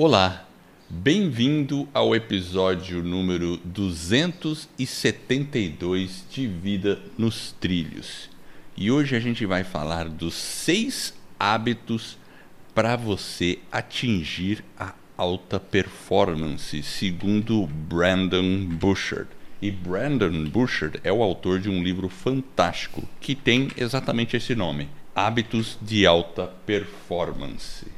Olá, bem-vindo ao episódio número 272 de Vida nos Trilhos. E hoje a gente vai falar dos seis hábitos para você atingir a alta performance, segundo Brandon Bouchard. E Brandon Bouchard é o autor de um livro fantástico que tem exatamente esse nome: Hábitos de Alta Performance.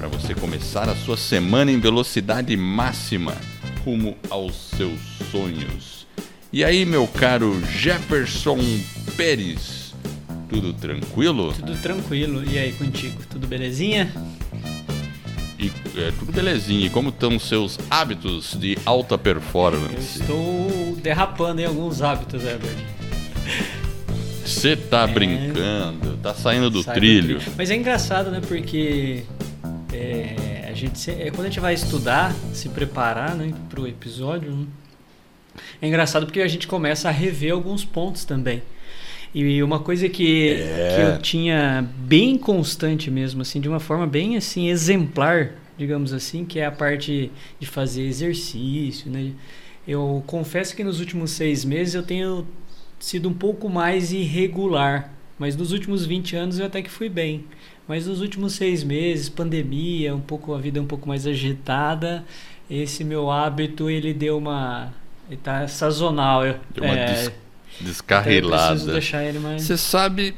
para você começar a sua semana em velocidade máxima rumo aos seus sonhos. E aí, meu caro Jefferson Pérez, tudo tranquilo? Tudo tranquilo. E aí, contigo? Tudo belezinha? E é, tudo belezinha. E como estão os seus hábitos de alta performance? Eu estou derrapando em alguns hábitos, Herbert. Você tá é... brincando, tá saindo do trilho. do. Mas é engraçado, né? Porque é, a gente, é, quando a gente vai estudar, se preparar né, para o episódio, né, é engraçado porque a gente começa a rever alguns pontos também. E uma coisa que, é. que eu tinha bem constante mesmo, assim, de uma forma bem assim exemplar, digamos assim, que é a parte de fazer exercício, né? Eu confesso que nos últimos seis meses eu tenho sido um pouco mais irregular, mas nos últimos 20 anos eu até que fui bem. Mas nos últimos seis meses, pandemia, um pouco a vida um pouco mais agitada, esse meu hábito ele deu uma, ele tá sazonal. Eu, deu uma é, des descarrilada. Então deixar ele mais. Você sabe,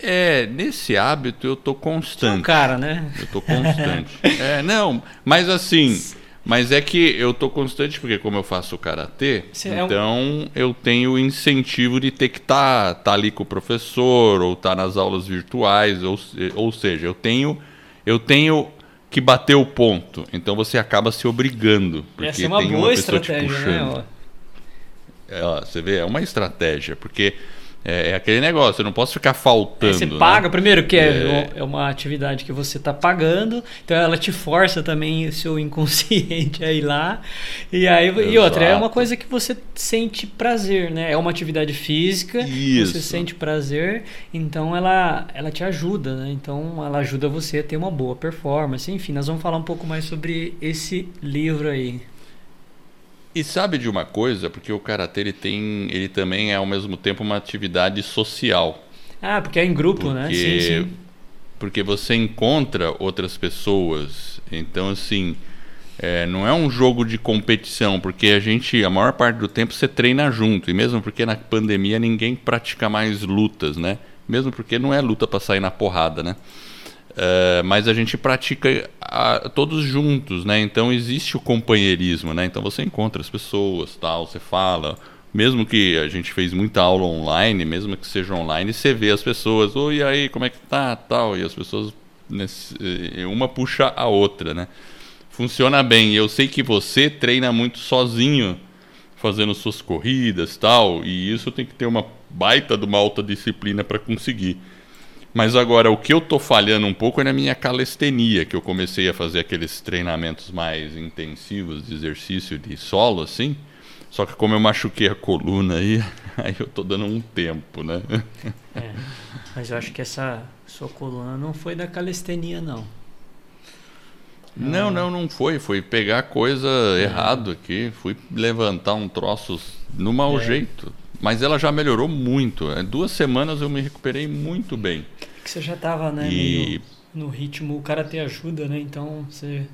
é, nesse hábito eu tô constante. É um cara, né? Eu tô constante. é, não, mas assim, mas é que eu tô constante porque como eu faço karatê, então é um... eu tenho o incentivo de ter que estar tá, tá ali com o professor ou estar tá nas aulas virtuais, ou, ou seja, eu tenho eu tenho que bater o ponto. Então você acaba se obrigando, porque Essa é uma tem boa uma pessoa estratégia, te puxando. Né? É, ó, você vê, é uma estratégia, porque é, é, aquele negócio, eu não posso ficar faltando. É, você né? paga, primeiro, que é, é, é uma atividade que você está pagando, então ela te força também o seu inconsciente a ir lá. E aí e outra, é uma coisa que você sente prazer, né? É uma atividade física, Isso. você sente prazer, então ela, ela te ajuda, né? Então ela ajuda você a ter uma boa performance. Enfim, nós vamos falar um pouco mais sobre esse livro aí. E sabe de uma coisa, porque o karatê ele tem, ele também é ao mesmo tempo uma atividade social. Ah, porque é em grupo, né? porque, né? Sim, sim. Porque você encontra outras pessoas. Então, assim, é, não é um jogo de competição, porque a gente, a maior parte do tempo, você treina junto. E mesmo porque na pandemia ninguém pratica mais lutas, né? Mesmo porque não é luta para sair na porrada, né? Uh, mas a gente pratica a, todos juntos, né? Então existe o companheirismo, né? Então você encontra as pessoas, tal, você fala, mesmo que a gente fez muita aula online, mesmo que seja online, você vê as pessoas, oi, aí, como é que tá, tal, e as pessoas nesse, eh, uma puxa a outra, né? Funciona bem. Eu sei que você treina muito sozinho, fazendo suas corridas, tal, e isso tem que ter uma baita de uma alta disciplina para conseguir. Mas agora, o que eu tô falhando um pouco é na minha calistenia, que eu comecei a fazer aqueles treinamentos mais intensivos de exercício de solo, assim. Só que como eu machuquei a coluna aí, aí eu tô dando um tempo, né? É, mas eu acho que essa sua coluna não foi da calistenia, não. Não, não, não foi. Foi pegar coisa é. errado aqui. Fui levantar um troço no mau é. jeito. Mas ela já melhorou muito. Em duas semanas eu me recuperei muito bem. Que você já estava, né? E... no ritmo, o cara te ajuda, né? Então você.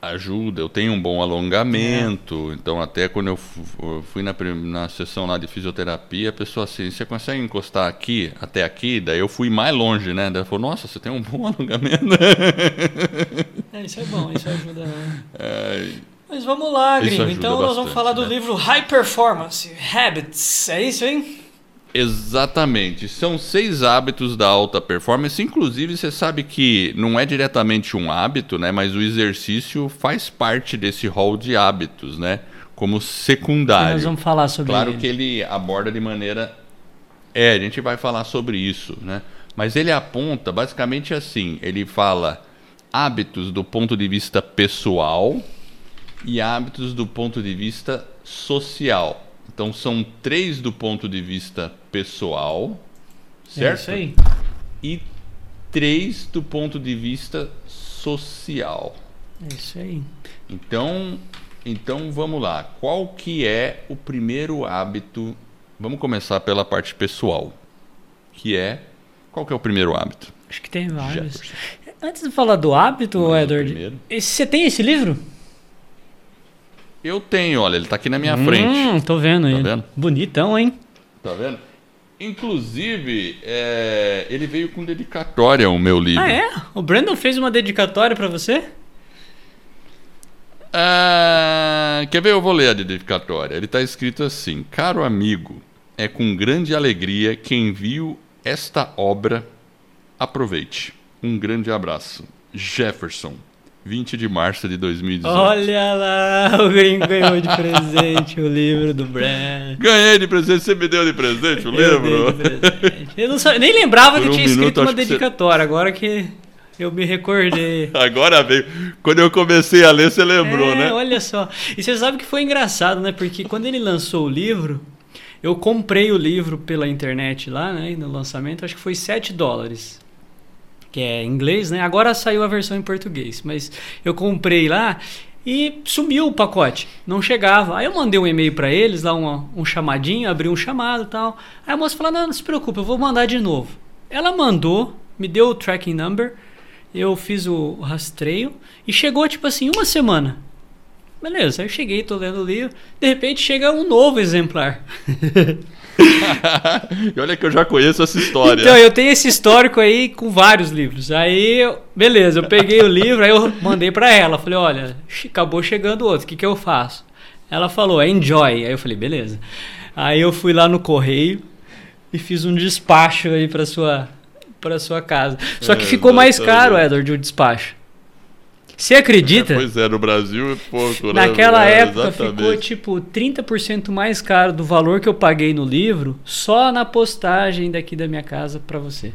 Ajuda, eu tenho um bom alongamento. É. Então, até quando eu fui na, na sessão lá de fisioterapia, a pessoa assim: você consegue encostar aqui, até aqui? Daí eu fui mais longe, né? Daí ela falou: nossa, você tem um bom alongamento. É, isso é bom, isso ajuda. Né? É, mas vamos lá, gringo. Então nós vamos falar do né? livro High Performance Habits. É isso, hein? Exatamente. São seis hábitos da alta performance. Inclusive, você sabe que não é diretamente um hábito, né? Mas o exercício faz parte desse rol de hábitos, né? Como secundário. Nós vamos falar sobre Claro ele. que ele aborda de maneira. É, a gente vai falar sobre isso, né? Mas ele aponta basicamente assim: ele fala hábitos do ponto de vista pessoal e hábitos do ponto de vista social. Então são três do ponto de vista pessoal, certo? É isso aí. E três do ponto de vista social. É isso aí. Então, então vamos lá. Qual que é o primeiro hábito? Vamos começar pela parte pessoal, que é qual que é o primeiro hábito? Acho que tem vários. Jefferson. Antes de falar do hábito, é Edward, você tem esse livro? Eu tenho, olha, ele tá aqui na minha frente. Hum, tô vendo ele. vendo? Bonitão, hein? Tá vendo? Inclusive, é, ele veio com dedicatória o meu livro. Ah, é? O Brandon fez uma dedicatória pra você? Ah, quer ver? Eu vou ler a dedicatória. Ele está escrito assim: Caro amigo, é com grande alegria que envio esta obra. Aproveite. Um grande abraço. Jefferson, 20 de março de 2018. Olha lá, o gringo ganhou de presente o livro do Brandon. Ganhei de presente, você me deu de presente o livro? presente. Eu não sabia- nem lembrava Por que um tinha minuto, escrito uma acho que você- dedicatória, agora que eu me recordei. Agora veio. Quando eu comecei a ler, você lembrou, é, né? olha só. E você sabe que foi engraçado, né? Porque quando ele lançou o livro, eu comprei o livro pela internet lá, né? No lançamento, acho que foi 7 dólares. Que é inglês, né? Agora saiu a versão em português. Mas eu comprei lá e sumiu o pacote. Não chegava. Aí eu mandei um e-mail pra eles, lá um, um chamadinho, abri um chamado e tal. Aí a moça falou: não, não se preocupe, eu vou mandar de novo. Ela mandou, me deu o tracking number, eu fiz o rastreio e chegou tipo assim, uma semana. Beleza, aí eu cheguei, tô lendo o livro, de repente chega um novo exemplar. e olha que eu já conheço essa história. Então, eu tenho esse histórico aí com vários livros. Aí, beleza, eu peguei o livro, aí eu mandei pra ela. Falei, olha, acabou chegando outro, o que, que eu faço? Ela falou, enjoy. Aí eu falei, beleza. Aí eu fui lá no correio e fiz um despacho aí pra sua, pra sua casa. Só que É, ficou mais caro. Edward, o despacho. Você acredita? Pois é, no Brasil é pouco, né? Naquela É, época ficou exatamente. tipo 30% mais caro do valor que eu paguei no livro só na postagem daqui da minha casa pra você.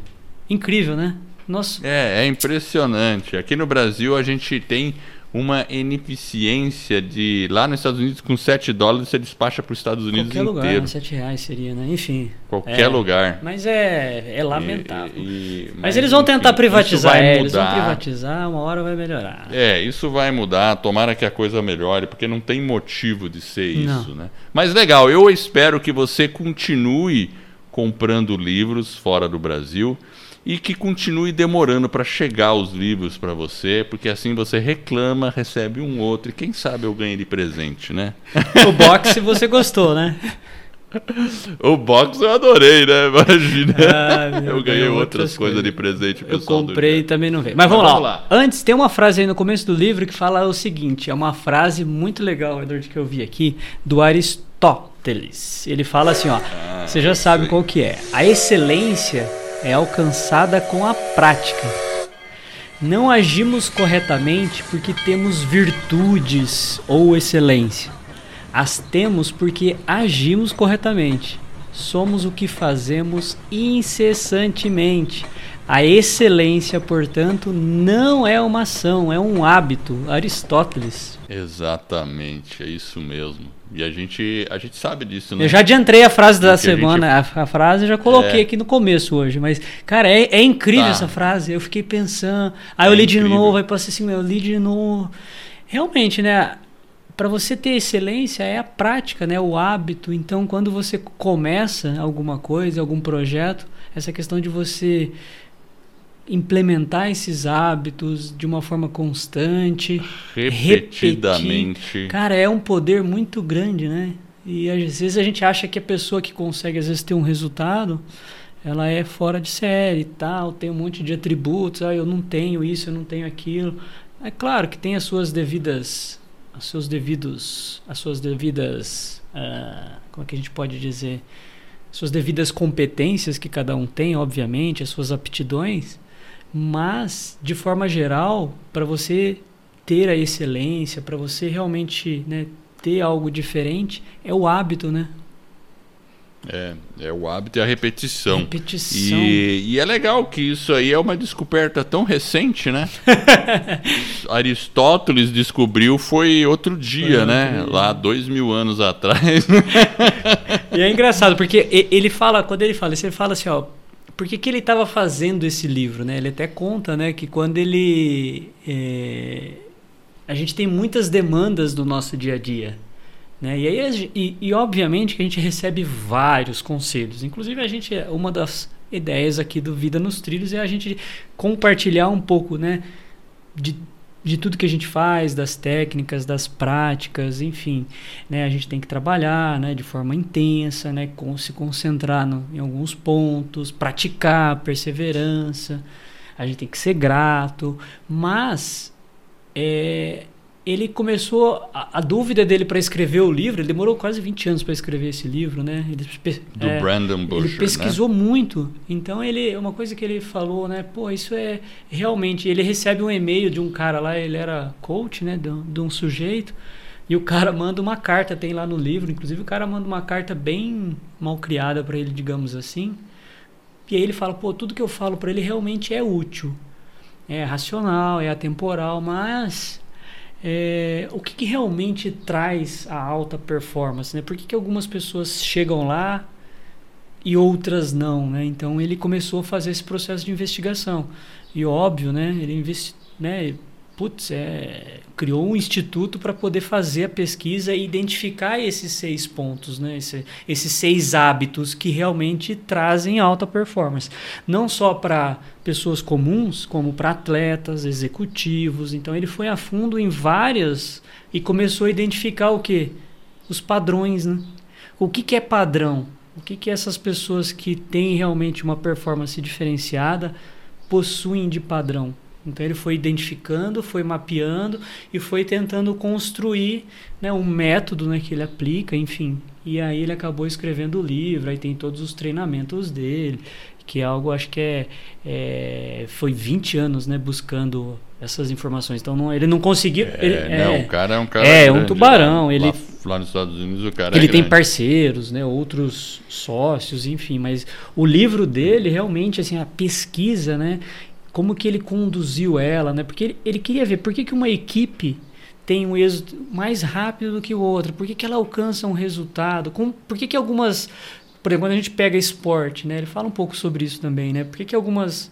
Incrível, né? Nossa. É, é impressionante. Aqui no Brasil a gente tem uma ineficiência de. Lá nos Estados Unidos, com 7 dólares, você despacha para os Estados Unidos Qualquer lugar, inteiro. né? 7 reais seria, né? Enfim. Qualquer É. lugar. Mas é, é lamentável. E- e- mas, eles vão tentar enfim, privatizar, isso vai é, eles vão privatizar, uma hora vai melhorar. É, isso vai mudar, tomara que a coisa melhore, porque não tem motivo de ser Não. isso, né? Mas legal, eu espero que você continue comprando livros fora do Brasil e que continue demorando para chegar os livros para você, porque assim você reclama, recebe um outro e quem sabe eu ganhe de presente, né? O box você gostou, né? O box eu adorei, né? Imagina. Ah, eu ganhei outras coisas de presente Eu comprei e também não veio. Mas Mas vamos, vamos lá. lá. Antes, tem uma frase aí no começo do livro que fala o seguinte: é uma frase muito legal, Edward, que eu vi aqui, do Aristóteles. Ele fala assim: ó, Ah, você já sabe qual que é. A excelência é alcançada com a prática. Não agimos corretamente porque temos virtudes ou excelência. As temos porque agimos corretamente. Somos o que fazemos incessantemente. A excelência, portanto, não é uma ação, é um hábito. Aristóteles. Exatamente, é isso mesmo. E a gente, a gente sabe disso, né? Eu já adiantei a frase da Porque a gente- semana, a, a frase eu já coloquei É. aqui no começo hoje, mas, cara, é, é incrível Tá. essa frase. Eu fiquei pensando, aí É eu li de incrível. novo, aí passei assim, eu li de novo. Realmente, né? Para você ter excelência é a prática, né? O hábito. Então, quando você começa alguma coisa, algum projeto, essa questão de você implementar esses hábitos de uma forma constante, Repetidamente. Cara, é um poder muito grande, né? E às vezes a gente acha que a pessoa que consegue, às vezes, ter um resultado, ela é fora de série e tal, tem um monte de atributos, ah, eu não tenho isso, eu não tenho aquilo. É claro que tem as suas devidas, os seus devidos, as suas devidas, ah, como é que a gente pode dizer? suas devidas competências que cada um tem, obviamente, as suas aptidões, mas de forma geral, para você ter a excelência, para você realmente né, ter algo diferente, é o hábito, né? É, é o hábito e a repetição. Repetição. E, e é legal que isso aí é uma descoberta tão recente, né? Aristóteles descobriu foi outro dia, foi né? Dia. Lá dois mil anos atrás. e é engraçado, porque ele fala, quando ele fala ele fala assim, ó, por que, que ele estava fazendo esse livro, né? Ele até conta, né, que quando ele... É, a gente tem muitas demandas do nosso dia a dia, né? E, aí, e, e, obviamente que a gente recebe vários conselhos. Inclusive, a gente, uma das ideias aqui do Vida nos Trilhos é a gente compartilhar um pouco né, de, de tudo que a gente faz, das técnicas, das práticas, enfim. Né? A gente tem que trabalhar né, de forma intensa, né, com, se concentrar no, em alguns pontos, praticar, perseverança. A gente tem que ser grato, mas é, ele começou a, a dúvida dele para escrever o livro, ele demorou quase 20 anos para escrever esse livro, né? Ele, Do é, Brandon Busher, Ele pesquisou né? muito. Então ele, uma coisa que ele falou, né? Pô, isso é realmente. Ele recebe um e-mail de um cara lá, ele era coach, né? De, de um sujeito. E o cara manda uma carta, tem lá no livro, inclusive o cara manda uma carta bem mal criada para ele, digamos assim. E aí ele fala, pô, tudo que eu falo para ele realmente é útil. É racional, é atemporal, mas é, o que, que, realmente traz a alta performance, né? Por que, que algumas pessoas chegam lá e outras não, né? Então ele começou a fazer esse processo de investigação e óbvio, né? Ele investi, né? Putz, é, criou um instituto para poder fazer a pesquisa e identificar esses seis pontos, né? Esse, esses seis hábitos que realmente trazem alta performance. Não só para pessoas comuns, como para atletas, executivos. Então ele foi a fundo em várias e começou a identificar o que? Os padrões, né? O que, que é padrão? O que, que essas pessoas que têm realmente uma performance diferenciada possuem de padrão? Então ele foi identificando, foi mapeando e foi tentando construir né, um método né, que ele aplica, enfim. E aí ele acabou escrevendo o livro, aí tem todos os treinamentos dele, que é algo, acho que é, é foi 20 anos né, buscando essas informações. Então não, ele não conseguiu. É, ele, é, o cara é um cara. É, grande, um tubarão. Lá, ele, lá, lá, nos Estados Unidos o cara Ele é tem parceiros, né, outros sócios, enfim. Mas o livro dele, realmente, assim, a pesquisa, né? Como que ele conduziu ela, né? Porque ele, ele queria ver por que, que uma equipe tem um êxito mais rápido do que o outro, por que, que ela alcança um resultado, com, por que, que algumas, por exemplo, quando a gente pega esporte, né? Ele fala um pouco sobre isso também, né? Por que, que algumas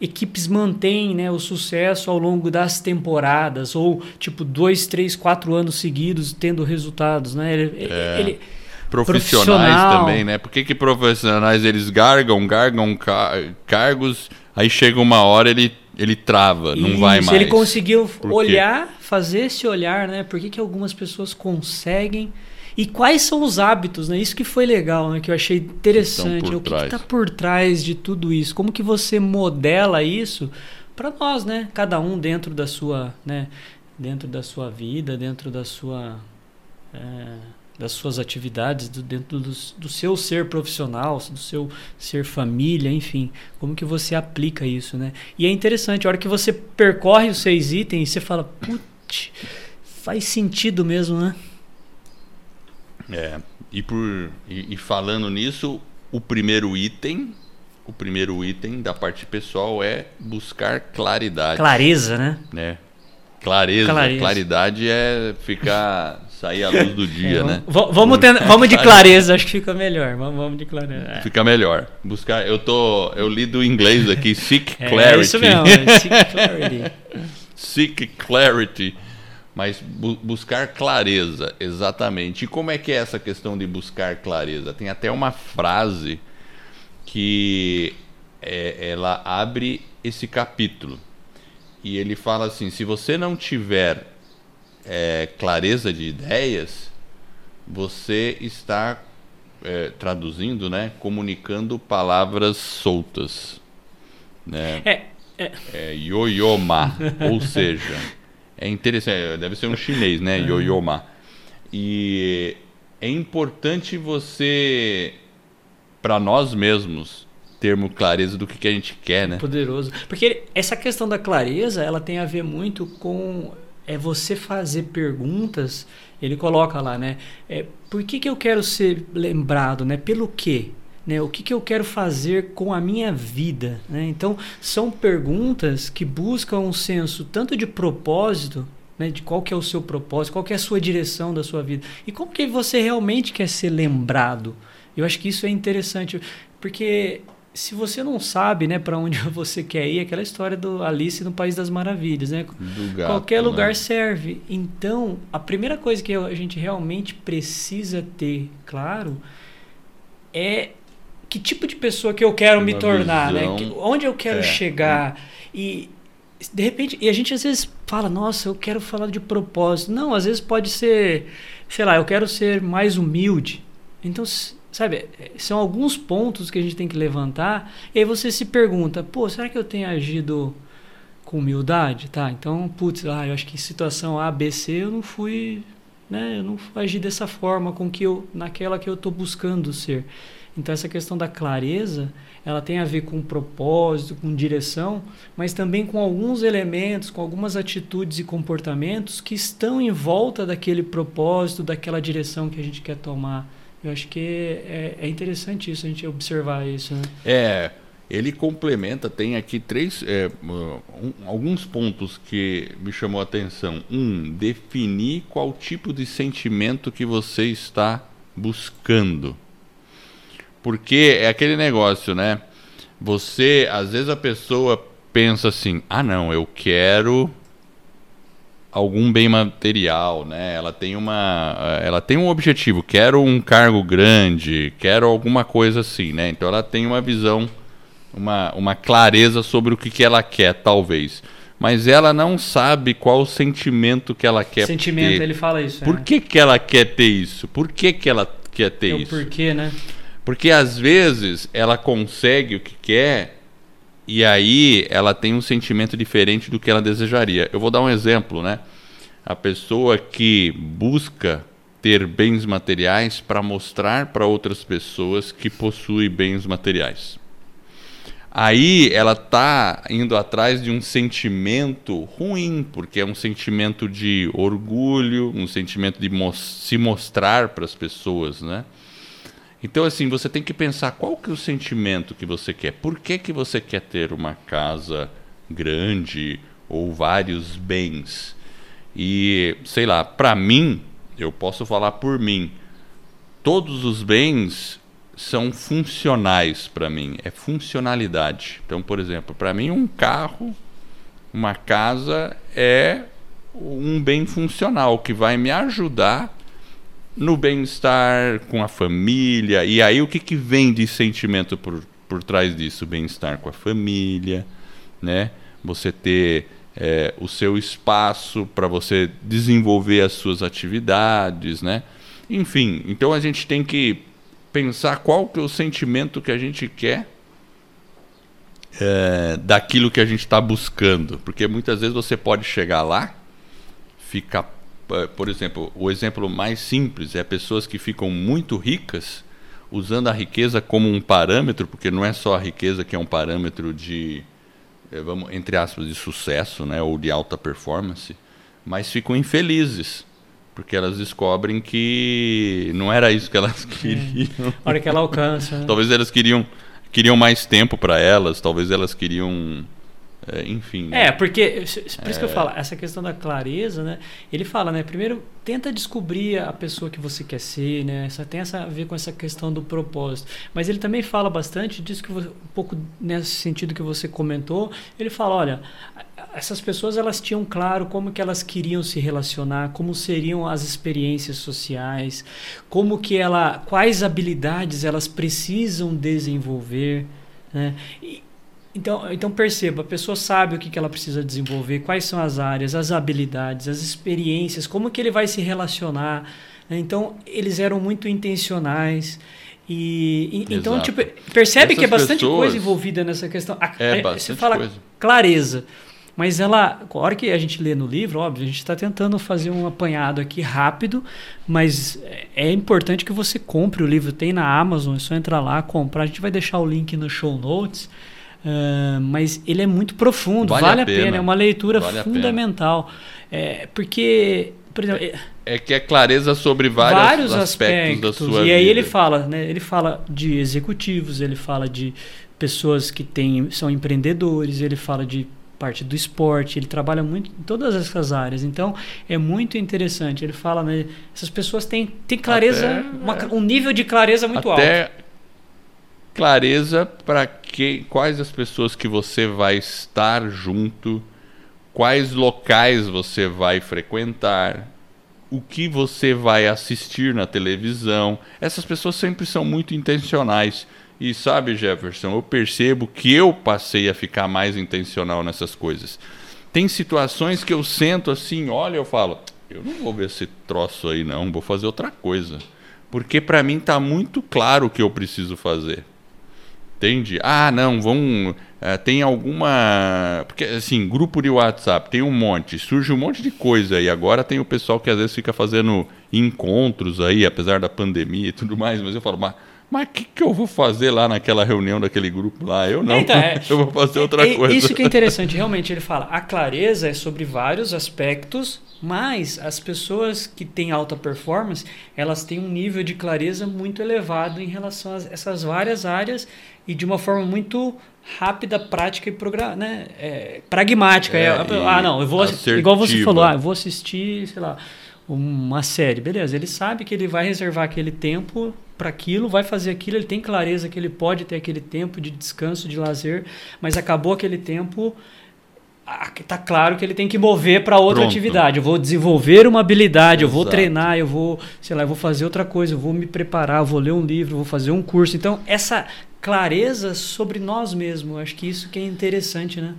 equipes mantêm né, o sucesso ao longo das temporadas ou tipo dois, três, quatro anos seguidos tendo resultados, né? Ele, é. ele profissionais também, né? Por que, que profissionais eles gargam, gargam cargos Aí chega uma hora ele ele trava, não Isso, vai mais. Ele conseguiu olhar, fazer esse olhar, né? Por que, que algumas pessoas conseguem e quais são os hábitos, né? Isso que foi legal, né? Que eu achei interessante. O que está por trás de tudo isso? Como que você modela isso para nós, né? Cada um dentro da sua, né? Dentro da sua vida, dentro da sua é das suas atividades, do, dentro do, do, seu ser profissional, do seu ser família, enfim, como que você aplica isso, né? E é interessante, a hora que você percorre os seis itens, você fala, putz, faz sentido mesmo, né? É, e, por, e, e falando nisso, o primeiro item o primeiro item da parte pessoal é buscar claridade. Clareza, né? né? Clareza. Clareza. Claridade é ficar sair à luz do dia, é, né? Vamos, vamos de clareza, acho que fica melhor. Vamos, vamos de clareza. É. Fica melhor. Buscar, eu tô, eu li do inglês aqui, seek clarity. É isso mesmo, é seek clarity. seek clarity. Mas bu buscar clareza, exatamente. E como é que é essa questão de buscar clareza? Tem até uma frase que é, ela abre esse capítulo. E ele fala assim: se você não tiver é, clareza de ideias, você está é, traduzindo, né, comunicando palavras soltas, né? É, é. é yoyoma, ou seja, é interessante, deve ser um chinês, né, yoyoma. E é importante você para nós mesmos termos clareza do que, que a gente quer, né? Poderoso. Porque essa questão da clareza, ela tem a ver muito com é você fazer perguntas. Ele coloca lá, né? É, por que, que eu quero ser lembrado, né? Pelo quê? Né? O que, que eu quero fazer com a minha vida? Né? Então, são perguntas que buscam um senso tanto de propósito, né? de qual que é o seu propósito, qual que é a sua direção da sua vida, e como que você realmente quer ser lembrado. Eu acho que isso é interessante, porque se você não sabe, né, para onde você quer ir, aquela história do Alice no País das Maravilhas, né? Gato, Qualquer lugar né? serve. Então, a primeira coisa que a gente realmente precisa ter claro é que tipo de pessoa que eu quero Uma me tornar, visão, né? Que- Onde eu quero é, chegar e de repente, e a gente às vezes fala, nossa, eu quero falar de propósito. Não, às vezes pode ser, sei lá, eu quero ser mais humilde. Então, sabe, são alguns pontos que a gente tem que levantar. E aí você se pergunta, pô, será que eu tenho agido com humildade? Tá, então, putz, ah, eu acho que em situação A, B, C eu não fui, né, eu não agi dessa forma com que eu, naquela que eu estou buscando ser. Então, essa questão da clareza, ela tem a ver com propósito, com direção, mas também com alguns elementos, com algumas atitudes e comportamentos que estão em volta daquele propósito, daquela direção que a gente quer tomar. Eu acho que é, é interessante isso, a gente observar isso. Né? É, ele complementa, tem aqui três, é, um- alguns pontos que me chamou a atenção. Um, definir qual tipo de sentimento que você está buscando. Porque é aquele negócio, né? Você, às vezes a pessoa pensa assim: ah, não, eu quero algum bem material, né? Ela tem uma, eh, ela tem um objetivo, quero um cargo grande, quero alguma coisa assim, né? Então ela tem uma visão, uma, uma clareza sobre o que, que ela quer, talvez. Mas ela não sabe qual o sentimento que ela quer Sentimento, ter. ele fala isso. Por né? que, que ela quer ter isso? Por que, que ela quer ter É o isso? porquê, né? Porque às vezes ela consegue o que quer e aí ela tem um sentimento diferente do que ela desejaria. Eu vou dar um exemplo, né? A pessoa que busca ter bens materiais para mostrar para outras pessoas que possui bens materiais. Aí ela tá indo atrás de um sentimento ruim, porque é um sentimento de orgulho, um sentimento de se mostrar para as pessoas, né? Então, assim, você tem que pensar qual que é o sentimento que você quer. Por que, que você quer ter uma casa grande ou vários bens? E, sei lá, para mim, eu posso falar por mim, todos os bens são funcionais para mim, é funcionalidade. Então, por exemplo, para mim um carro, uma casa é um bem funcional que vai me ajudar no bem-estar com a família. E aí o que, que vem de sentimento por, por trás disso? Bem-estar com a família, né? Você ter é, o seu espaço para você desenvolver as suas atividades, né? Enfim, então a gente tem que pensar qual que é o sentimento que a gente quer é, daquilo que a gente está buscando. Porque muitas vezes você pode chegar lá, ficar por exemplo, o exemplo mais simples é pessoas que ficam muito ricas usando a riqueza como um parâmetro, porque não é só a riqueza que é um parâmetro de, eh, vamos, entre aspas, de sucesso, né, ou de alta performance, mas ficam infelizes, porque elas descobrem que não era isso que elas queriam. A hora que ela alcança. né? Talvez elas queriam queriam mais tempo para elas, talvez elas queriam, enfim. né? É, porque, por isso que eu falo, essa questão da clareza, né? Ele fala, né? Primeiro, tenta descobrir a pessoa que você quer ser, né? Essa, tem essa, a ver com essa questão do propósito. Mas ele também fala bastante disso, que você, um pouco nesse sentido que você comentou. Ele fala, olha, essas pessoas, elas tinham claro como que elas queriam se relacionar, como seriam as experiências sociais, como que ela, quais habilidades elas precisam desenvolver, né? E, então, então perceba, a pessoa sabe o que, que ela precisa desenvolver, quais são as áreas, as habilidades, as experiências, como que ele vai se relacionar. né? Então, eles eram muito intencionais. E, e- então, tipo, percebe que é Essas bastante pessoas- coisa envolvida nessa questão. A- É a- bastante você fala coisa. clareza. Mas ela, a hora que a gente lê no livro, óbvio, a gente está tentando fazer um apanhado aqui rápido, mas é importante que você compre o livro. Tem na Amazon, é só entrar lá, comprar. A gente vai deixar o link no show notes. Uh, mas ele é muito profundo, vale, vale a, pena. pena. é uma leitura vale fundamental. É, porque, por exemplo, é, é que é clareza sobre vários, vários aspectos, aspectos, da sua vida. E aí ele fala, né? Ele fala de executivos, ele fala de pessoas que têm, são empreendedores, ele fala de parte do esporte, ele trabalha muito em todas essas áreas. Então, é muito interessante. Ele fala, né, essas pessoas têm, têm clareza, até, uma, é. um nível de clareza muito até alto. Clareza para que quais as pessoas que você vai estar junto, quais locais você vai frequentar, o que você vai assistir na televisão. Essas pessoas sempre são muito intencionais. E sabe, Jefferson, eu percebo que eu passei a ficar mais intencional nessas coisas. Tem situações que eu sento assim, olha, eu falo, eu não vou ver esse troço aí não, vou fazer outra coisa. Porque para mim está muito claro o que eu preciso fazer. Entende? Ah, não, vão. É, tem alguma. Porque, assim, grupo de WhatsApp tem um monte, surge um monte de coisa aí. Agora tem o pessoal que às vezes fica fazendo encontros aí, apesar da pandemia e tudo mais, mas eu falo, mas mas o que, que eu vou fazer lá naquela reunião daquele grupo lá? Eu não. Então, é, eu vou fazer outra é, coisa. Isso que é interessante, realmente, ele fala, a clareza é sobre vários aspectos, mas as pessoas que têm alta performance, elas têm um nível de clareza muito elevado em relação a essas várias áreas e de uma forma muito rápida, prática e né? É, pragmática. É, ah, não, eu vou. Assertiva. Igual você falou, ah, eu vou assistir, sei lá, uma série. Beleza, ele sabe que ele vai reservar aquele tempo para aquilo, vai fazer aquilo, ele tem clareza que ele pode ter aquele tempo de descanso, de lazer, mas acabou aquele tempo, tá claro que ele tem que mover para outra Pronto. atividade. Eu vou desenvolver uma habilidade, Exato. eu vou treinar, eu vou, sei lá, eu vou fazer outra coisa, eu vou me preparar, eu vou ler um livro, eu vou fazer um curso. Então, essa clareza sobre nós mesmos, acho que isso que é interessante, né?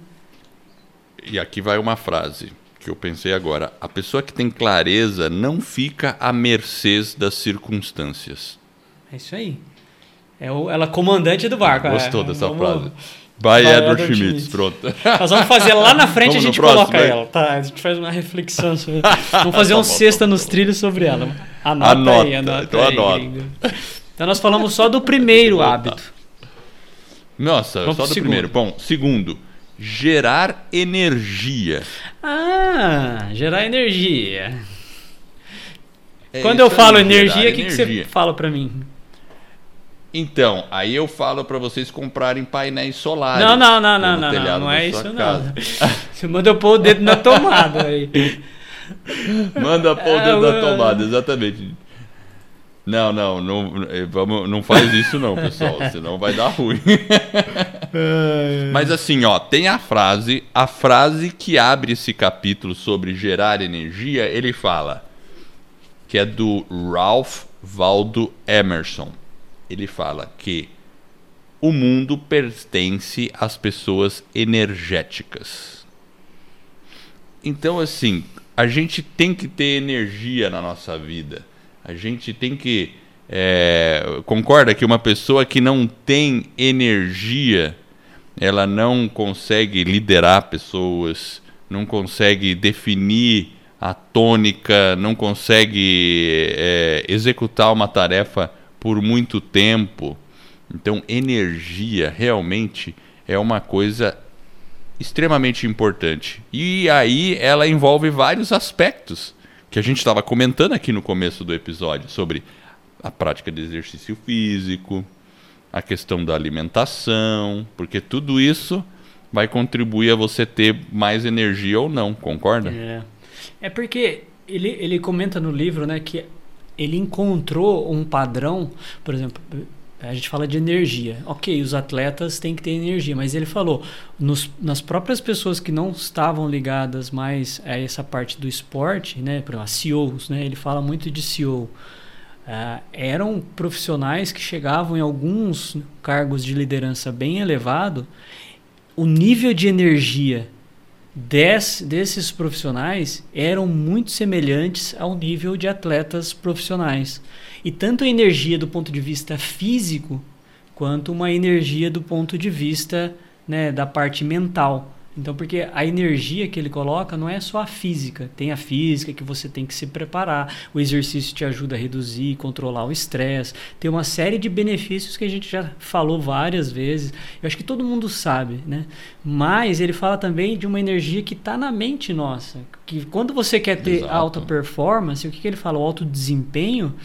E aqui vai uma frase que eu pensei agora. A pessoa que tem clareza não fica à mercê das circunstâncias. É isso aí. É o, ela é comandante do barco. Gostou é, dessa vamos, frase. By, Edward, Edward Schmitz, pronto. Nós vamos fazer lá na frente a gente coloca ela. Tá, a gente faz uma reflexão sobre. Vamos fazer tá um cesta nos trilhos sobre ela. Anota, anota aí, anota. Então aí, anota. Então nós falamos só do primeiro hábito. Nossa, vamos só do segundo. primeiro. Bom, segundo, gerar energia. Ah, gerar energia. É Quando eu falo aí, energia, o que, que você fala para mim? Então, aí eu falo para vocês comprarem painéis solares. Não, não, não, não, não, não, não é isso casa. não. Você manda pôr o dedo na tomada aí. Manda pôr o dedo na ah, tomada, exatamente. Não, não, não, eh, vamos, não faz isso não, pessoal, senão vai dar ruim. Mas assim, ó, tem a frase, a frase que abre esse capítulo sobre gerar energia, ele fala que é do Ralph Waldo Emerson ele fala que o mundo pertence às pessoas energéticas. Então, assim, a gente tem que ter energia na nossa vida. A gente tem que. É, concorda que uma pessoa que não tem energia, ela não consegue liderar pessoas, não consegue definir a tônica, não consegue é, executar uma tarefa por muito tempo. Então, energia realmente é uma coisa extremamente importante. E aí ela envolve vários aspectos que a gente estava comentando aqui no começo do episódio sobre a prática de exercício físico, a questão da alimentação, porque tudo isso vai contribuir a você ter mais energia ou não, concorda? É, é porque ele, ele comenta no livro né, que ele encontrou um padrão, por exemplo, a gente fala de energia. Ok, os atletas têm que ter energia, mas ele falou nos, nas próprias pessoas que não estavam ligadas mais a essa parte do esporte, né, por exemplo, CEOs, né, ele fala muito de CEO. Uh, ah, eram profissionais que chegavam em alguns cargos de liderança bem elevado, o nível de energia des, desses profissionais eram muito semelhantes ao nível de atletas profissionais. E tanto a energia do ponto de vista físico, quanto uma energia do ponto de vista né, da parte mental. Então, porque a energia que ele coloca não é só a física. Tem a física que você tem que se preparar. O exercício te ajuda a reduzir, controlar o estresse. Tem uma série de benefícios que a gente já falou várias vezes. Eu acho que todo mundo sabe, né? Mas ele fala também de uma energia que está na mente nossa. Que quando você quer ter Exato. alta performance, o que, que ele fala? O alto desempenho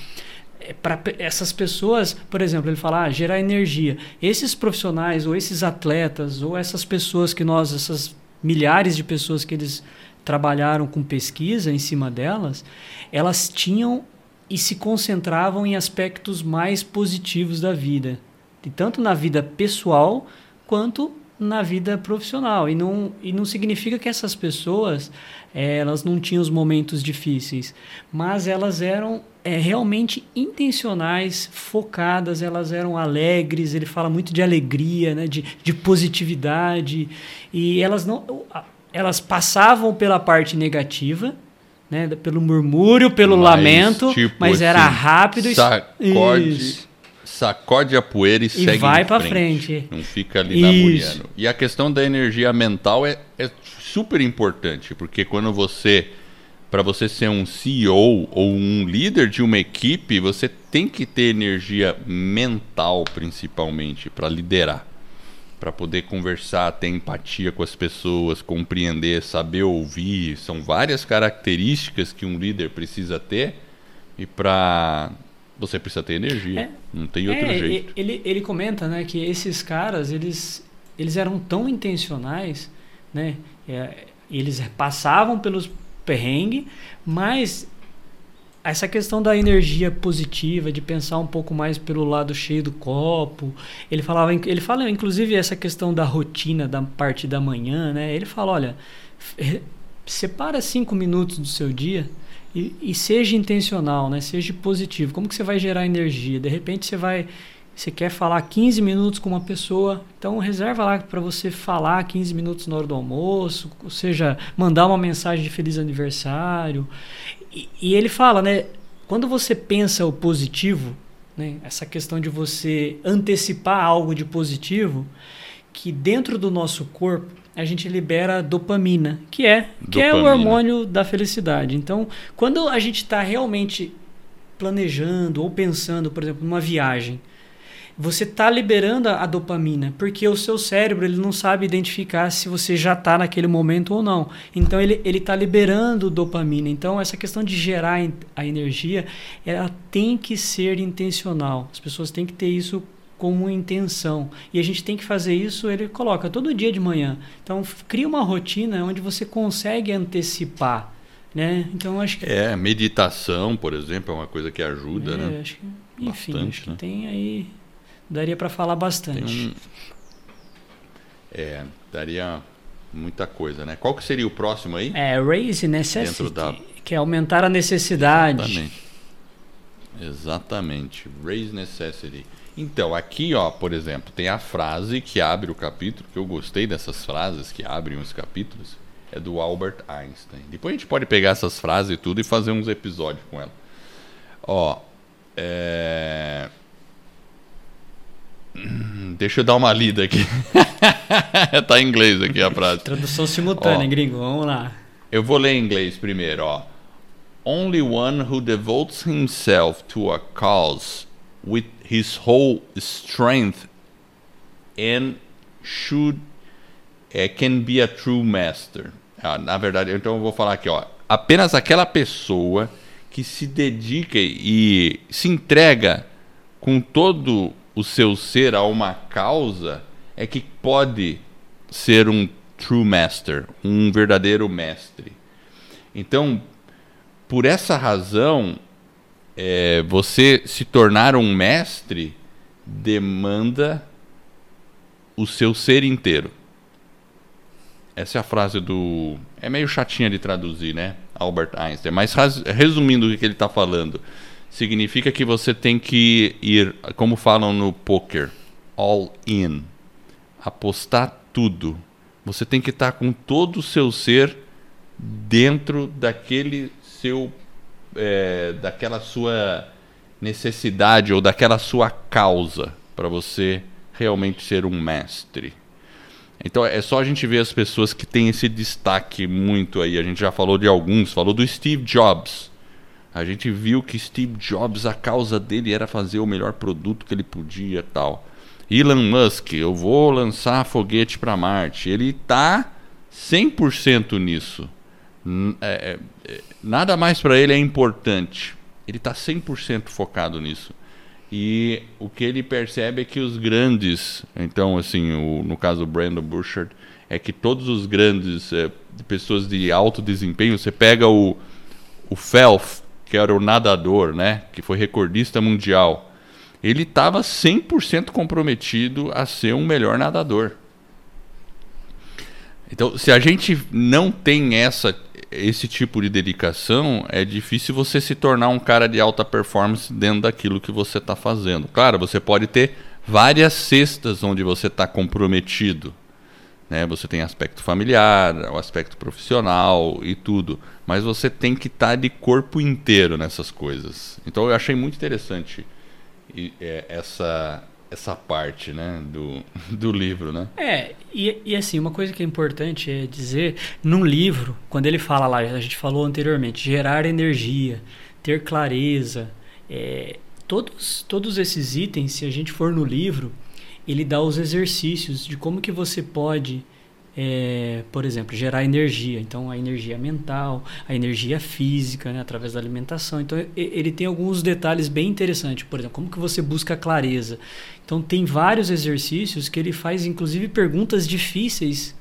para essas pessoas, por exemplo, ele fala ah, gerar energia. Esses profissionais ou esses atletas ou essas pessoas que nós, essas milhares de pessoas que eles trabalharam com pesquisa em cima delas, elas tinham e se concentravam em aspectos mais positivos da vida, e tanto na vida pessoal quanto na vida profissional. E não, e não significa que essas pessoas é, elas não tinham os momentos difíceis, mas elas eram é, realmente intencionais, focadas, elas eram alegres. Ele fala muito de alegria, né, de, de positividade, e elas não elas passavam pela parte negativa, né, pelo murmúrio, pelo Mas, lamento, tipo mas era assim, rápido e Sacode, Isso. sacode a poeira e, segue vai pra frente. frente. Não fica ali Isso. namorando. E a questão da energia mental é, é super importante, porque quando você para você ser um CEO ou um líder de uma equipe, você tem que ter energia mental principalmente para liderar, para poder conversar, ter empatia com as pessoas, compreender, saber ouvir, são várias características que um líder precisa ter e para você precisa ter energia, É. não tem outro É, jeito. Ele, ele comenta né, que esses caras, eles, eles eram tão intencionais, né? é, eles passavam pelos perrengues, mas essa questão da energia positiva, de pensar um pouco mais pelo lado cheio do copo. Ele falava, ele fala inclusive essa questão da rotina da parte da manhã, né? Ele fala, olha, separa cinco minutos do seu dia e, e seja intencional, né? Seja positivo. Como que você vai gerar energia? De repente você vai você quer falar 15 minutos com uma pessoa, então reserva lá para você falar 15 minutos na hora do almoço, ou seja, mandar uma mensagem de feliz aniversário. E, e ele fala, né, quando você pensa o positivo, né, essa questão de você antecipar algo de positivo, que dentro do nosso corpo a gente libera dopamina, que é, que é o Dopamina. hormônio da felicidade. Então, quando a gente está realmente planejando ou pensando, por exemplo, numa viagem, você está liberando a dopamina, porque o seu cérebro ele não sabe identificar se você já está naquele momento ou não. Então ele ele está liberando dopamina. Então essa questão de gerar a energia, ela tem que ser intencional. As pessoas têm que ter isso como intenção. E a gente tem que fazer isso, ele coloca todo dia de manhã. Então cria uma rotina onde você consegue antecipar, né? Então acho que É, meditação, por exemplo, é uma coisa que ajuda, é, né? acho que, enfim, Bastante, acho que né? tem aí daria para falar bastante. Um... É, daria muita coisa, né? Qual que seria o próximo aí? É, raise necessity, da- que é aumentar a necessidade. Exatamente. Exatamente. Raise necessity. Então, aqui, ó, por exemplo, tem a frase que abre o capítulo, que eu gostei dessas frases que abrem os capítulos, é do Albert Einstein. Depois a gente pode pegar essas frases e tudo e fazer uns episódios com ela. Ó, é... Hum, Deixa eu dar uma lida aqui. tá em inglês aqui a frase. Tradução simultânea, Ó. gringo. Vamos lá. Eu vou ler em inglês primeiro, ó. Only one who devotes himself to a cause with his whole strength and should eh, can be a true master. Ah, na verdade, então eu vou falar aqui, ó. Apenas aquela pessoa que se dedica e se entrega com todo o seu ser a uma causa é que pode ser um true master, um verdadeiro mestre. Então, por essa razão, é, você se tornar um mestre demanda o seu ser inteiro. Essa é a frase do. É meio chatinha de traduzir, né? Albert Einstein. Mas resumindo o que ele está falando, significa que você tem que ir, como falam no poker, all in. Apostar tudo. Você tem que estar com todo o seu ser dentro daquele seu. é, daquela sua necessidade ou daquela sua causa para você realmente ser um mestre. Então é só a gente ver as pessoas que têm esse destaque muito aí. A gente já falou de alguns, falou do Steve Jobs. A gente viu que Steve Jobs, a causa dele era fazer o melhor produto que ele podia tal. Elon Musk, eu vou lançar foguete para Marte. Ele está 100% nisso. É, é, é, nada mais para ele é importante. Ele está 100% focado nisso. E o que ele percebe é que os grandes, então assim, o, no caso do Brandon Burchard, é que todos os grandes é, pessoas de alto desempenho, você pega o, o Phelps, que era o nadador, né, que foi recordista mundial, ele estava 100% comprometido a ser um melhor nadador. Então, se a gente não tem essa esse tipo de dedicação, é difícil você se tornar um cara de alta performance dentro daquilo que você está fazendo. Claro, você pode ter várias cestas onde você está comprometido. Né? Você tem aspecto familiar, o aspecto profissional e tudo. Mas você tem que estar tá de corpo inteiro nessas coisas. Então eu achei muito interessante é, essa, essa parte né, do, do livro, né? É, e, e assim, uma coisa que é importante é dizer, num livro, quando ele fala lá, a gente falou anteriormente, gerar energia, ter clareza, é, todos, todos esses itens, se a gente for no livro, ele dá os exercícios de como que você pode é, por exemplo, gerar energia. Então, a energia mental, a energia física, né, através da alimentação. Então, ele tem alguns detalhes bem interessantes. Por exemplo, como que você busca clareza. Então, tem vários exercícios que ele faz, inclusive, perguntas difíceis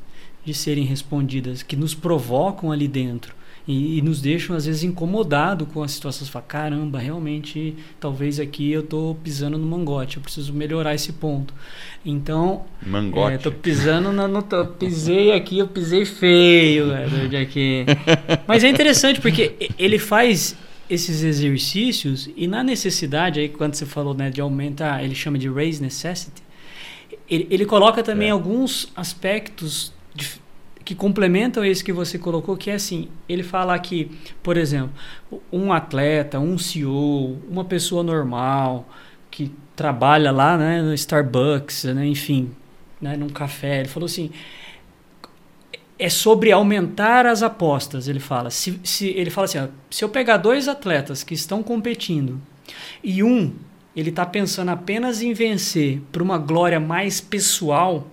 de serem respondidas, que nos provocam ali dentro e, e nos deixam às vezes incomodados com as situações. Fala, caramba, realmente, talvez aqui eu estou pisando no mangote, eu preciso melhorar esse ponto. Então, mangote. É, tô pisando no, no tô, pisei aqui, eu pisei feio, velho, aqui. Mas é interessante porque ele faz esses exercícios e na necessidade aí quando você falou né, de aumentar, ele chama de raise necessity. Ele, ele coloca também é. alguns aspectos de, que complementam esse que você colocou, que é assim, ele fala que, por exemplo, um atleta, um CEO, uma pessoa normal que trabalha lá, né, no Starbucks, né, enfim, né, num café, ele falou assim, é sobre aumentar as apostas, ele fala. Se, se ele fala assim, ó, se eu pegar dois atletas que estão competindo e um ele está pensando apenas em vencer para uma glória mais pessoal,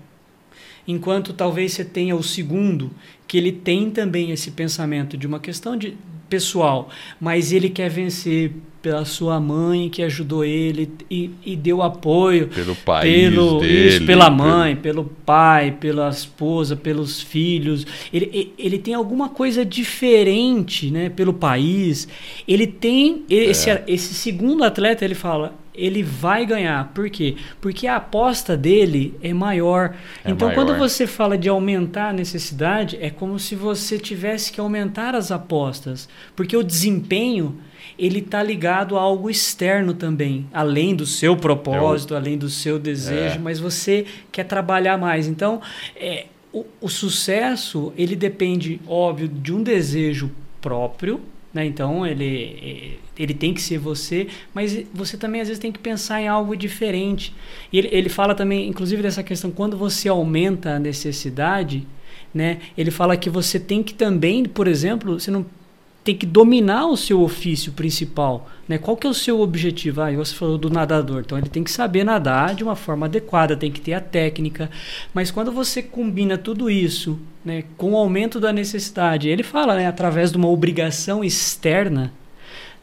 enquanto talvez você tenha o segundo, que ele tem também esse pensamento de uma questão de pessoal, mas ele quer vencer pela sua mãe que ajudou ele e, e deu apoio pelo pai pelo dele, isso, pela mãe pelo... pelo pai pela esposa pelos filhos ele, ele tem alguma coisa diferente né pelo país ele tem esse, é. esse segundo atleta ele fala ele vai ganhar. Por quê? Porque a aposta dele é maior. É então, maior. quando você fala de aumentar a necessidade, é como se você tivesse que aumentar as apostas. Porque o desempenho ele está ligado a algo externo também, além do seu propósito, além do seu desejo, é. mas você quer trabalhar mais. Então, é, o, o sucesso ele depende, óbvio, de um desejo próprio, né? Então ele, ele tem que ser você, mas você também às vezes tem que pensar em algo diferente. E ele, ele fala também, inclusive, dessa questão, quando você aumenta a necessidade, né? ele fala que você tem que também, por exemplo, você não tem que dominar o seu ofício principal. Né? Qual que é o seu objetivo? Ah, você falou do nadador, então ele tem que saber nadar de uma forma adequada, tem que ter a técnica. Mas quando você combina tudo isso né, com o aumento da necessidade, ele fala né, através de uma obrigação externa,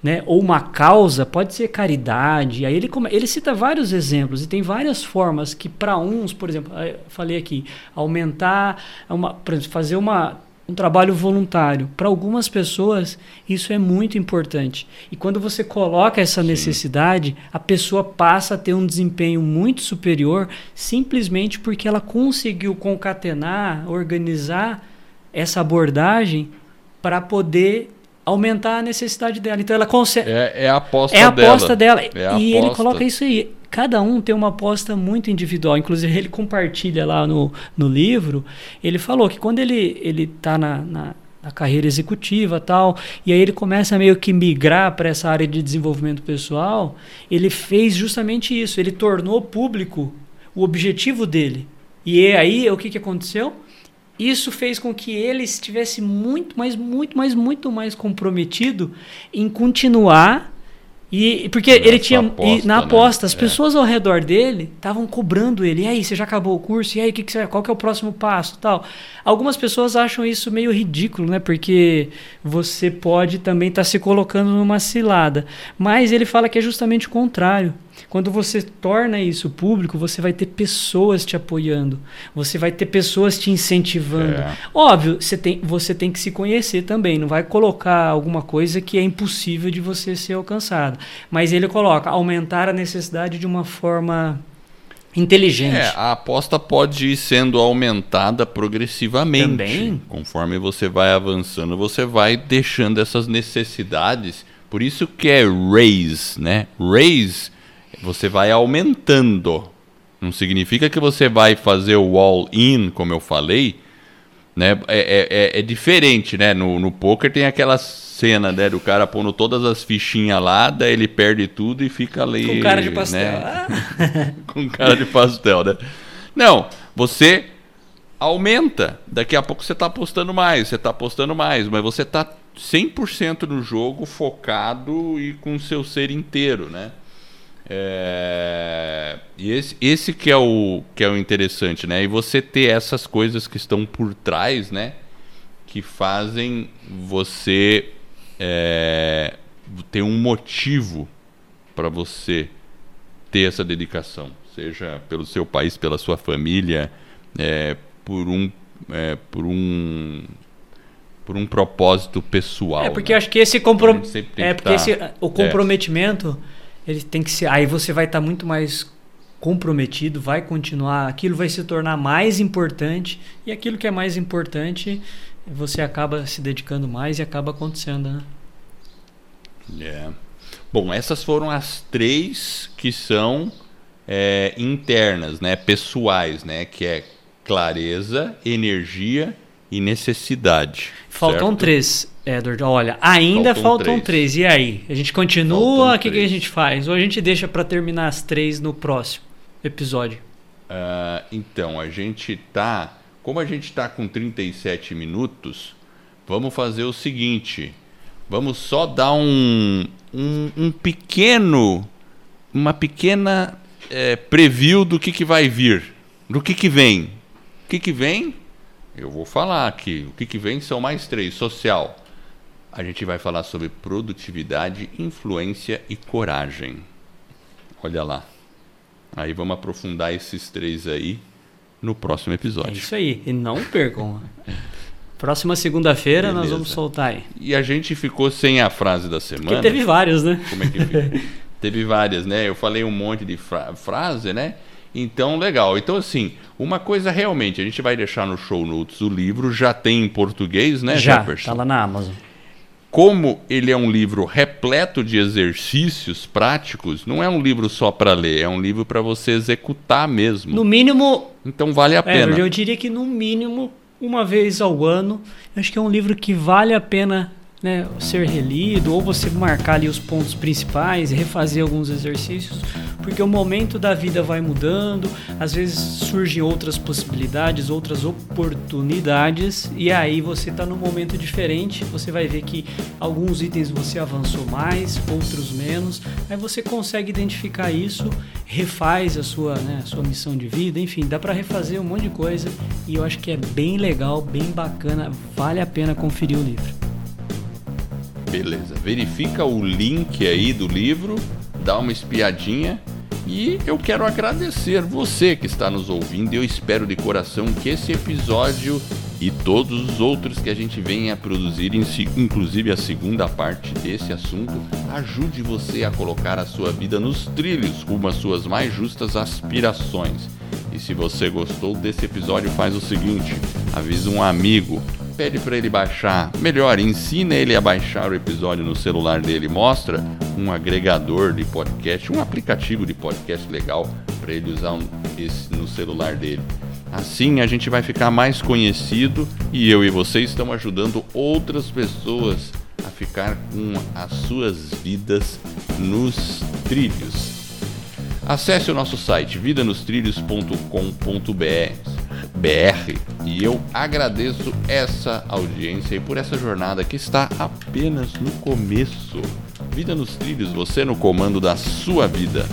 né, ou uma causa, pode ser caridade. Aí ele, ele cita vários exemplos e tem várias formas que para uns, por exemplo, eu falei aqui, aumentar, uma, exemplo, fazer uma um trabalho voluntário. Para algumas pessoas, isso é muito importante. E quando você coloca essa necessidade, a pessoa passa a ter um desempenho muito superior simplesmente porque ela conseguiu concatenar, organizar essa abordagem para poder aumentar a necessidade dela. Então ela consegue. É, é a aposta dela. É a aposta dela. dela. É a e aposta. ele coloca isso aí cada um tem uma aposta muito individual. Inclusive, ele compartilha lá no, no livro, ele falou que quando ele ele está na, na, na, carreira executiva tal, e aí ele começa meio que migrar para essa área de desenvolvimento pessoal, ele fez justamente isso. Ele tornou público o objetivo dele. E aí, o que, que aconteceu? Isso fez com que ele estivesse muito mais, muito mais, muito mais comprometido em continuar e porque Nessa ele tinha aposta, e, na aposta, né? as é. pessoas ao redor dele estavam cobrando ele. E aí, você já acabou o curso? E aí, que que você, qual que é o próximo passo, tal? Algumas pessoas acham isso meio ridículo, né? Porque você pode também estar tá se colocando numa cilada. Mas ele fala que é justamente o contrário. Quando você torna isso público, você vai ter pessoas te apoiando, você vai ter pessoas te incentivando. É. Óbvio, você tem, você tem que se conhecer também, não vai colocar alguma coisa que é impossível de você ser alcançado. Mas ele coloca aumentar a necessidade de uma forma inteligente. É, a aposta pode ir sendo aumentada progressivamente. Também. Conforme você vai avançando, você vai deixando essas necessidades. Por isso que é raise, né? Raise você vai aumentando. Não significa que você vai fazer o all-in, como eu falei. Né? É, é, é, é diferente, né? No, no poker tem aquela cena, né? Do cara pondo todas as fichinhas lá, daí ele perde tudo e fica ali. Com cara de pastel. Né? Com cara de pastel, né? Não, você aumenta. Daqui a pouco você está apostando mais, você está apostando mais, mas você está 100% no jogo, focado e com o seu ser inteiro, né? É... E esse, esse que é o que é o interessante, né? E você ter essas coisas que estão por trás, né? Que fazem você é... ter um motivo para você ter essa dedicação, seja pelo seu país, pela sua família, é, por um é, por um por um propósito pessoal. É porque né? acho que esse é porque tá... esse, o comprometimento ele tem que ser. Aí você vai estar tá muito mais comprometido, vai continuar, aquilo vai se tornar mais importante e aquilo que é mais importante você acaba se dedicando mais e acaba acontecendo, né? É. Bom, essas foram as três que são é, internas, né, pessoais, né, que é clareza, energia e necessidade. Faltam certo? três. Edward, olha, ainda faltam, faltam três. três. E aí? A gente continua? O que, que, a gente faz? Ou a gente deixa para terminar as três no próximo episódio? Uh, então, a gente tá. Como a gente tá com 37 minutos, vamos fazer o seguinte. Vamos só dar um, um, um pequeno. Uma pequena é, preview do que, que vai vir. Do que, que vem. O que, que vem? Eu vou falar aqui. O que, que vem são mais três: social, a gente vai falar sobre produtividade, influência e coragem. Olha lá. Aí vamos aprofundar esses três aí no próximo episódio. É isso aí. E não percam. Próxima segunda-feira nós vamos soltar aí. E a gente ficou sem a frase da semana. Porque teve vários, né? Como é que fica? teve várias, né? Eu falei um monte de fra frase, né? Então, legal. Então, assim, uma coisa realmente, a gente vai deixar no show notes o livro, já tem em português, né, já, Jefferson? Já, tá lá na Amazon como ele é um livro repleto de exercícios práticos, não é um livro só para ler, é um livro para você executar mesmo. No mínimo. Então vale a é, pena. Eu diria que no mínimo uma vez ao ano. Acho que é um livro que vale a pena né, ser relido, ou você marcar ali os pontos principais, refazer alguns exercícios, porque o momento da vida vai mudando, às vezes surgem outras possibilidades, outras oportunidades, e aí você está num momento diferente, você vai ver que alguns itens você avançou mais, outros menos, aí você consegue identificar isso, refaz a sua, né, a sua missão de vida, enfim, dá para refazer um monte de coisa, e eu acho que é bem legal, bem bacana, vale a pena conferir o livro. Beleza. Verifica o link aí do livro, dá uma espiadinha e eu quero agradecer você que está nos ouvindo. Eu espero de coração que esse episódio e todos os outros que a gente venha a produzir, inclusive a segunda parte desse assunto, ajude você a colocar a sua vida nos trilhos rumo às suas mais justas aspirações. E se você gostou desse episódio, faz o seguinte: avisa um amigo pede para ele baixar, melhor, ensina ele a baixar o episódio no celular dele, mostra um agregador de podcast, um aplicativo de podcast legal para ele usar um, esse, no celular dele. Assim a gente vai ficar mais conhecido e eu e você estão ajudando outras pessoas a ficar com as suas vidas nos trilhos. Acesse o nosso site vidanostrilhos.com.br BR e eu agradeço essa audiência e por essa jornada que está apenas no começo. Vida nos trilhos, você no comando da sua vida.